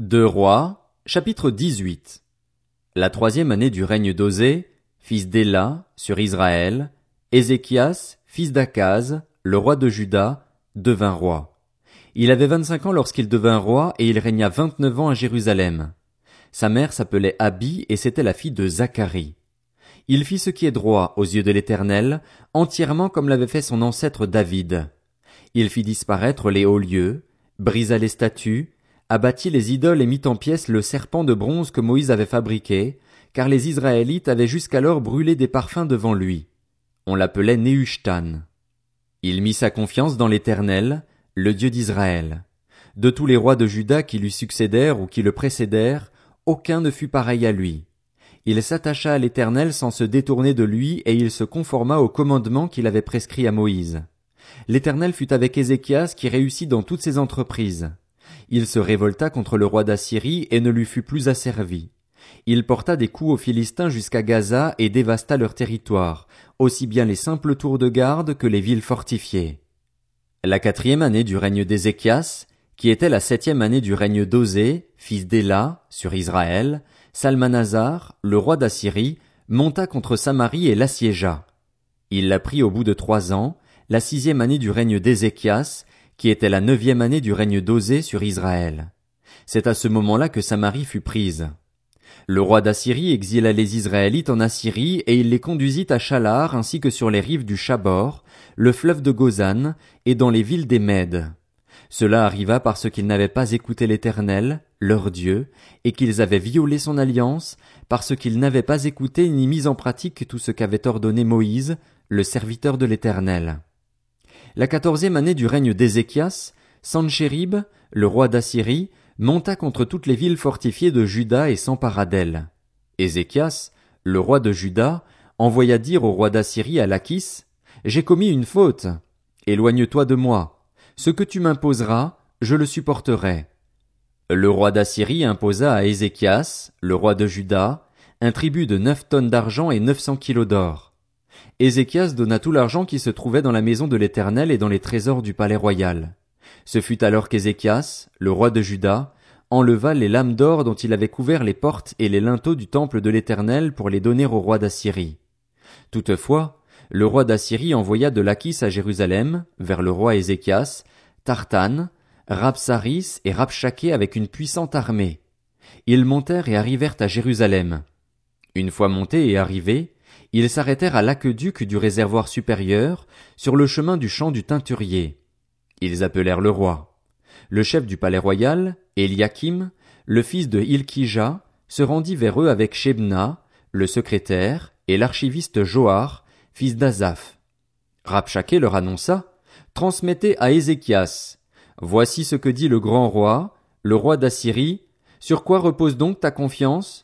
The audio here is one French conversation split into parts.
Deux Rois, chapitre 18. La troisième année du règne d'Osée, fils d'Éla, sur Israël, Ézéchias, fils d'Akaz, le roi de Juda, devint roi. Il avait vingt-cinq ans lorsqu'il devint roi et il régna vingt-neuf ans à Jérusalem. Sa mère s'appelait Abi et c'était la fille de Zacharie. Il fit ce qui est droit aux yeux de l'Éternel, entièrement comme l'avait fait son ancêtre David. Il fit disparaître les hauts lieux, brisa les statues, abattit les idoles et mit en pièces le serpent de bronze que Moïse avait fabriqué, car les Israélites avaient jusqu'alors brûlé des parfums devant lui. On l'appelait Nehushtan. Il mit sa confiance dans l'Éternel, le Dieu d'Israël. De tous les rois de Juda qui lui succédèrent ou qui le précédèrent, aucun ne fut pareil à lui. Il s'attacha à l'Éternel sans se détourner de lui et il se conforma au commandement qu'il avait prescrit à Moïse. L'Éternel fut avec Ézéchias qui réussit dans toutes ses entreprises. Il se révolta contre le roi d'Assyrie et ne lui fut plus asservi. Il porta des coups aux Philistins jusqu'à Gaza et dévasta leur territoire, aussi bien les simples tours de garde que les villes fortifiées. La quatrième année du règne d'Ézéchias, qui était la septième année du règne d'Osée, fils d'Éla, sur Israël, Salmanazar, le roi d'Assyrie, monta contre Samarie et l'assiégea. Il la prit au bout de trois ans, la sixième année du règne d'Ézéchias, qui était la neuvième année du règne d'Osée sur Israël. C'est à ce moment-là que Samarie fut prise. Le roi d'Assyrie exila les Israélites en Assyrie et il les conduisit à Chalar ainsi que sur les rives du Chabor, le fleuve de Gozan et dans les villes des Mèdes. Cela arriva parce qu'ils n'avaient pas écouté l'Éternel, leur Dieu, et qu'ils avaient violé son alliance, parce qu'ils n'avaient pas écouté ni mis en pratique tout ce qu'avait ordonné Moïse, le serviteur de l'Éternel. La quatorzième année du règne d'Ézéchias, Sanchérib, le roi d'Assyrie, monta contre toutes les villes fortifiées de Juda et s'empara d'elles. Ézéchias, le roi de Juda, envoya dire au roi d'Assyrie à Lachis, J'ai commis une faute. Éloigne-toi de moi. Ce que tu m'imposeras, je le supporterai. Le roi d'Assyrie imposa à Ézéchias, le roi de Juda, un tribut de neuf tonnes d'argent et neuf cents kilos d'or. Ézéchias donna tout l'argent qui se trouvait dans la maison de l'Éternel et dans les trésors du palais royal. Ce fut alors qu'Ézéchias, le roi de Juda, enleva les lames d'or dont il avait couvert les portes et les linteaux du temple de l'Éternel pour les donner au roi d'Assyrie. Toutefois, le roi d'Assyrie envoya de Lachis à Jérusalem, vers le roi Ézéchias, Tartan, Rapsaris et Rapchaké avec une puissante armée. Ils montèrent et arrivèrent à Jérusalem. Une fois montés et arrivés, ils s'arrêtèrent à l'aqueduc du réservoir supérieur, sur le chemin du champ du teinturier. Ils appelèrent le roi. Le chef du palais royal, Eliakim, le fils de Hilkija, se rendit vers eux avec Shebna, le secrétaire, et l'archiviste Joar, fils d'Azaph. Rabchaké leur annonça, transmettez à Ézéchias. Voici ce que dit le grand roi, le roi d'Assyrie. Sur quoi repose donc ta confiance?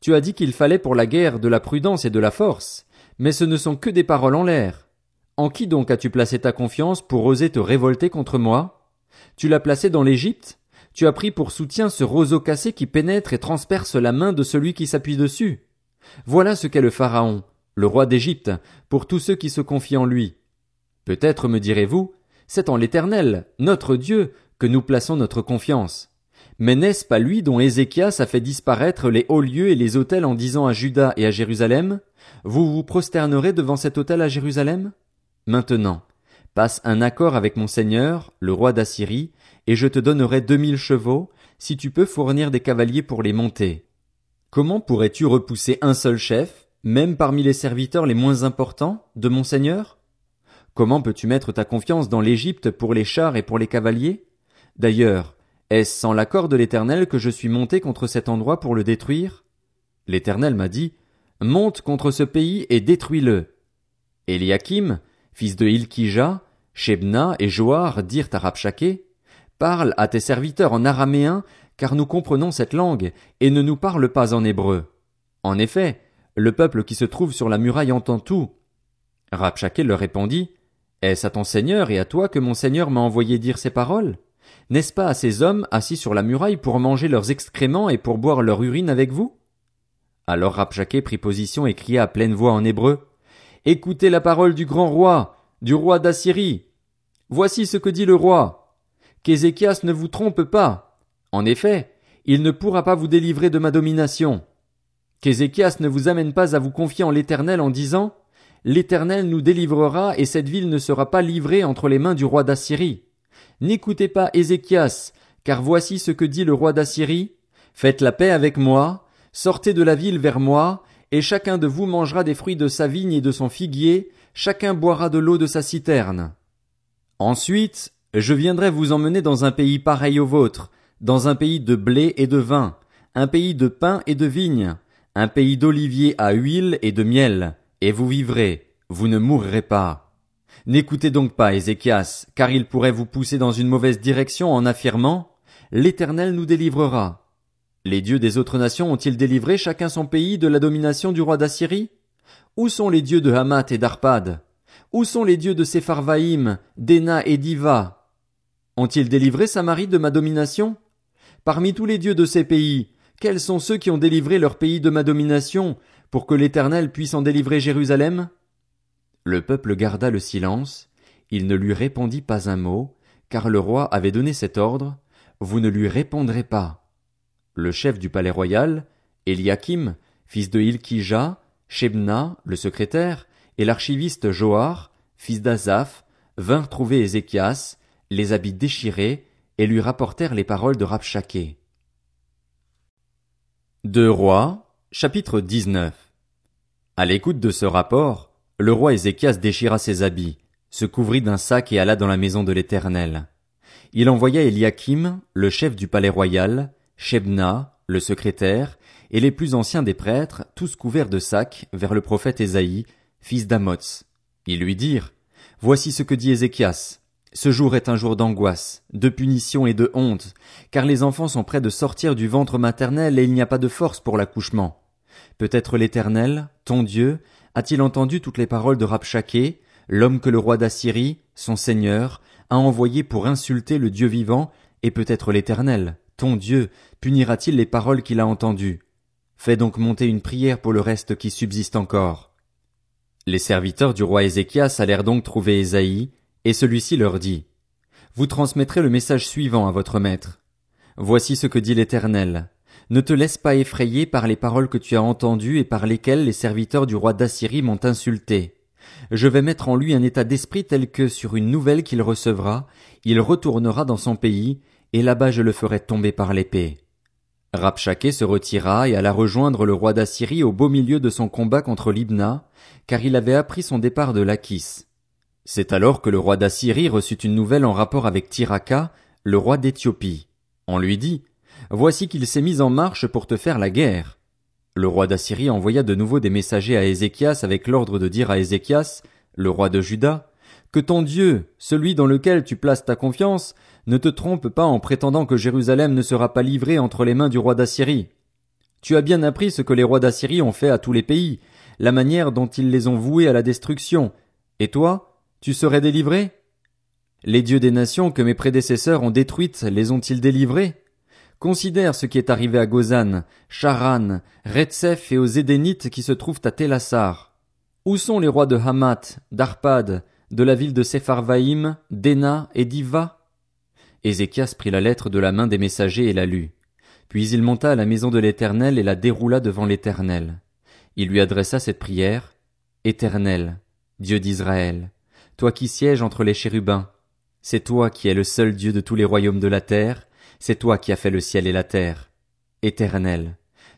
Tu as dit qu'il fallait pour la guerre de la prudence et de la force, mais ce ne sont que des paroles en l'air. En qui donc as-tu placé ta confiance pour oser te révolter contre moi? Tu l'as placé dans l'Égypte? Tu as pris pour soutien ce roseau cassé qui pénètre et transperce la main de celui qui s'appuie dessus? Voilà ce qu'est le Pharaon, le roi d'Égypte, pour tous ceux qui se confient en lui. Peut-être me direz-vous, c'est en l'Éternel, notre Dieu, que nous plaçons notre confiance. Mais n'est-ce pas lui dont Ézéchias a fait disparaître les hauts lieux et les autels en disant à Juda et à Jérusalem, Vous vous prosternerez devant cet autel à Jérusalem? Maintenant, passe un accord avec mon seigneur, le roi d'Assyrie, et je te donnerai deux mille chevaux, si tu peux fournir des cavaliers pour les monter. Comment pourrais-tu repousser un seul chef, même parmi les serviteurs les moins importants, de mon seigneur? Comment peux-tu mettre ta confiance dans l'Égypte pour les chars et pour les cavaliers? D'ailleurs, est-ce sans l'accord de l'Éternel que je suis monté contre cet endroit pour le détruire? L'Éternel m'a dit, Monte contre ce pays et détruis-le. Eliakim, fils de Hilkija, Shebna et Joar dirent à Rabchaké, Parle à tes serviteurs en araméen, car nous comprenons cette langue, et ne nous parle pas en hébreu. En effet, le peuple qui se trouve sur la muraille entend tout. Rabchaké leur répondit, Est-ce à ton seigneur et à toi que mon seigneur m'a envoyé dire ces paroles? N'est-ce pas à ces hommes assis sur la muraille pour manger leurs excréments et pour boire leur urine avec vous? Alors Rabchaké prit position et cria à pleine voix en hébreu. Écoutez la parole du grand roi, du roi d'Assyrie. Voici ce que dit le roi. Qu'Ézéchias ne vous trompe pas. En effet, il ne pourra pas vous délivrer de ma domination. Qu'Ézéchias ne vous amène pas à vous confier en l'Éternel en disant, L'Éternel nous délivrera et cette ville ne sera pas livrée entre les mains du roi d'Assyrie. N'écoutez pas Ézéchias, car voici ce que dit le roi d'Assyrie. Faites la paix avec moi, sortez de la ville vers moi, et chacun de vous mangera des fruits de sa vigne et de son figuier, chacun boira de l'eau de sa citerne. Ensuite, je viendrai vous emmener dans un pays pareil au vôtre, dans un pays de blé et de vin, un pays de pain et de vigne, un pays d'oliviers à huile et de miel, et vous vivrez, vous ne mourrez pas. N'écoutez donc pas Ézéchias, car il pourrait vous pousser dans une mauvaise direction en affirmant L'Éternel nous délivrera. Les dieux des autres nations ont-ils délivré chacun son pays de la domination du roi d'Assyrie? Où sont les dieux de Hamath et d'Arpad? Où sont les dieux de Sepharvaïm, d'Ena et d'Iva? Ont-ils délivré Samarie de ma domination? Parmi tous les dieux de ces pays, quels sont ceux qui ont délivré leur pays de ma domination, pour que l'Éternel puisse en délivrer Jérusalem? Le peuple garda le silence, il ne lui répondit pas un mot, car le roi avait donné cet ordre, vous ne lui répondrez pas. Le chef du palais royal, Eliakim, fils de Hilkija, Shebna, le secrétaire, et l'archiviste Joar, fils d'Azaph, vinrent trouver Ézéchias, les habits déchirés, et lui rapportèrent les paroles de Rabshaké. Deux rois, chapitre 19. À l'écoute de ce rapport, le roi Ézéchias déchira ses habits, se couvrit d'un sac et alla dans la maison de l'Éternel. Il envoya Eliakim, le chef du palais royal, Shebna, le secrétaire, et les plus anciens des prêtres, tous couverts de sacs, vers le prophète Ésaïe, fils d'Amoz. Ils lui dirent, Voici ce que dit Ézéchias. Ce jour est un jour d'angoisse, de punition et de honte, car les enfants sont près de sortir du ventre maternel et il n'y a pas de force pour l'accouchement. Peut-être l'Éternel, ton Dieu, a-t-il entendu toutes les paroles de Rabshaké, l'homme que le roi d'Assyrie, son seigneur, a envoyé pour insulter le Dieu vivant, et peut-être l'Éternel, ton Dieu, punira-t-il les paroles qu'il a entendues? Fais donc monter une prière pour le reste qui subsiste encore. Les serviteurs du roi Ézéchias allèrent donc trouver Ésaïe, et celui-ci leur dit, Vous transmettrez le message suivant à votre maître. Voici ce que dit l'Éternel. Ne te laisse pas effrayer par les paroles que tu as entendues et par lesquelles les serviteurs du roi d'Assyrie m'ont insulté. Je vais mettre en lui un état d'esprit tel que, sur une nouvelle qu'il recevra, il retournera dans son pays, et là-bas je le ferai tomber par l'épée. Rabshaké se retira et alla rejoindre le roi d'Assyrie au beau milieu de son combat contre Libna, car il avait appris son départ de Lachis. C'est alors que le roi d'Assyrie reçut une nouvelle en rapport avec Tiraka, le roi d'Éthiopie. On lui dit, Voici qu'il s'est mis en marche pour te faire la guerre. Le roi d'Assyrie envoya de nouveau des messagers à Ézéchias avec l'ordre de dire à Ézéchias, le roi de Juda, que ton Dieu, celui dans lequel tu places ta confiance, ne te trompe pas en prétendant que Jérusalem ne sera pas livrée entre les mains du roi d'Assyrie. Tu as bien appris ce que les rois d'Assyrie ont fait à tous les pays, la manière dont ils les ont voués à la destruction. Et toi, tu serais délivré? Les dieux des nations que mes prédécesseurs ont détruites les ont-ils délivrés? Considère ce qui est arrivé à Gozan, Charan, Retsef et aux Édénites qui se trouvent à Télassar. Où sont les rois de Hamath, d'Arpad, de la ville de Sepharvaïm, d'Ena et d'Iva? Ézéchias prit la lettre de la main des messagers et la lut. Puis il monta à la maison de l'Éternel et la déroula devant l'Éternel. Il lui adressa cette prière. Éternel, Dieu d'Israël, toi qui sièges entre les chérubins, c'est toi qui es le seul Dieu de tous les royaumes de la terre, c'est toi qui as fait le ciel et la terre. Éternel,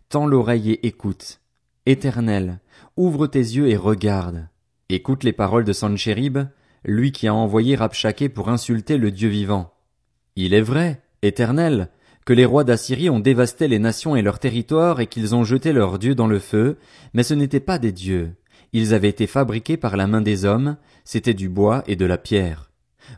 tends l'oreille et écoute. Éternel, ouvre tes yeux et regarde. Écoute les paroles de Sanchérib, lui qui a envoyé Rabshaké pour insulter le Dieu vivant. Il est vrai, Éternel, que les rois d'Assyrie ont dévasté les nations et leurs territoires et qu'ils ont jeté leurs dieux dans le feu, mais ce n'étaient pas des dieux. Ils avaient été fabriqués par la main des hommes, c'était du bois et de la pierre.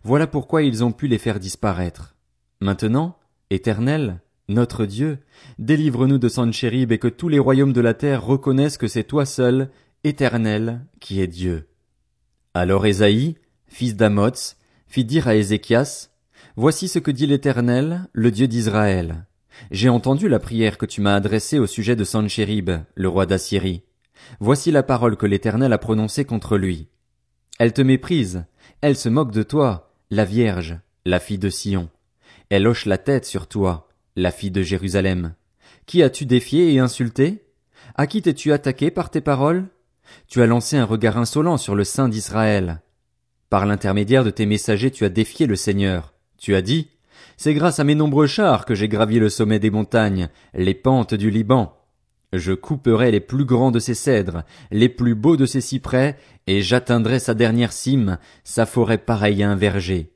Voilà pourquoi ils ont pu les faire disparaître. Maintenant, Éternel, notre Dieu, délivre-nous de Sanchérib et que tous les royaumes de la terre reconnaissent que c'est toi seul, Éternel, qui es Dieu. Alors Ésaïe, fils d'Amoz, fit dire à Ézéchias, Voici ce que dit l'Éternel, le Dieu d'Israël. J'ai entendu la prière que tu m'as adressée au sujet de Sanchérib, le roi d'Assyrie. Voici la parole que l'Éternel a prononcée contre lui. Elle te méprise, elle se moque de toi, la Vierge, la fille de Sion. Elle hoche la tête sur toi, la fille de Jérusalem? Qui as-tu défié et insulté? À qui t'es-tu attaqué par tes paroles? Tu as lancé un regard insolent sur le sein d'Israël. Par l'intermédiaire de tes messagers tu as défié le Seigneur. Tu as dit, C'est grâce à mes nombreux chars que j'ai gravi le sommet des montagnes, les pentes du Liban. Je couperai les plus grands de ses cèdres, les plus beaux de ses cyprès, et j'atteindrai sa dernière cime, sa forêt pareille à un verger.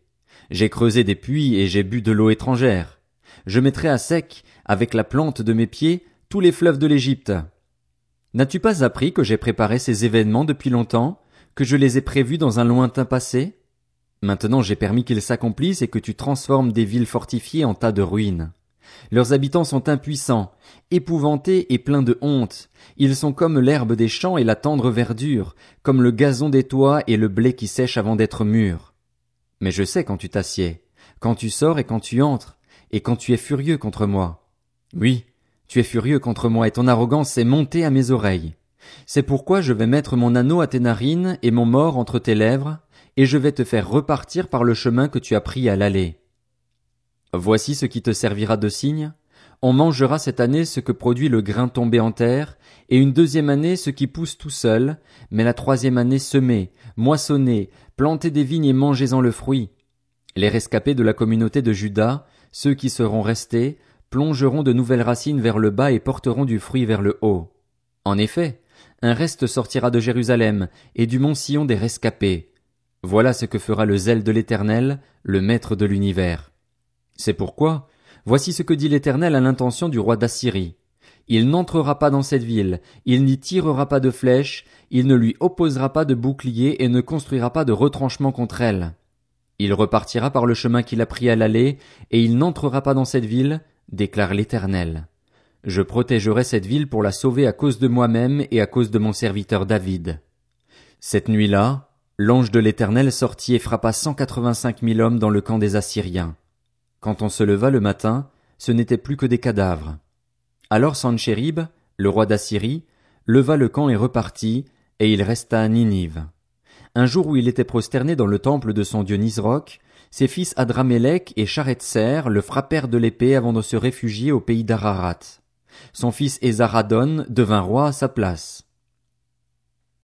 J'ai creusé des puits et j'ai bu de l'eau étrangère. Je mettrai à sec, avec la plante de mes pieds, tous les fleuves de l'Égypte. N'as-tu pas appris que j'ai préparé ces événements depuis longtemps, que je les ai prévus dans un lointain passé? Maintenant j'ai permis qu'ils s'accomplissent et que tu transformes des villes fortifiées en tas de ruines. Leurs habitants sont impuissants, épouvantés et pleins de honte. Ils sont comme l'herbe des champs et la tendre verdure, comme le gazon des toits et le blé qui sèche avant d'être mûr. Mais je sais quand tu t'assieds, quand tu sors et quand tu entres, et quand tu es furieux contre moi. Oui, tu es furieux contre moi et ton arrogance est montée à mes oreilles. C'est pourquoi je vais mettre mon anneau à tes narines et mon mort entre tes lèvres, et je vais te faire repartir par le chemin que tu as pris à l'aller. Voici ce qui te servira de signe. On mangera cette année ce que produit le grain tombé en terre, et une deuxième année ce qui pousse tout seul, mais la troisième année semez, moissonnez, plantez des vignes et mangez-en le fruit. Les rescapés de la communauté de Juda, ceux qui seront restés, plongeront de nouvelles racines vers le bas et porteront du fruit vers le haut. En effet, un reste sortira de Jérusalem, et du mont Sion des rescapés. Voilà ce que fera le zèle de l'Éternel, le Maître de l'univers. C'est pourquoi, voici ce que dit l'Éternel à l'intention du roi d'Assyrie. Il n'entrera pas dans cette ville, il n'y tirera pas de flèches, il ne lui opposera pas de bouclier et ne construira pas de retranchement contre elle. Il repartira par le chemin qu'il a pris à l'aller, et il n'entrera pas dans cette ville, déclare l'Éternel. Je protégerai cette ville pour la sauver à cause de moi-même et à cause de mon serviteur David. Cette nuit-là, l'ange de l'Éternel sortit et frappa cent quatre-vingt-cinq mille hommes dans le camp des Assyriens. Quand on se leva le matin, ce n'était plus que des cadavres. Alors Sanchérib, le roi d'Assyrie, leva le camp et repartit, et il resta à Ninive. Un jour où il était prosterné dans le temple de son dieu Nisroch, ses fils Adramélec et Charetser le frappèrent de l'épée avant de se réfugier au pays d'Ararat. Son fils Esaradon devint roi à sa place.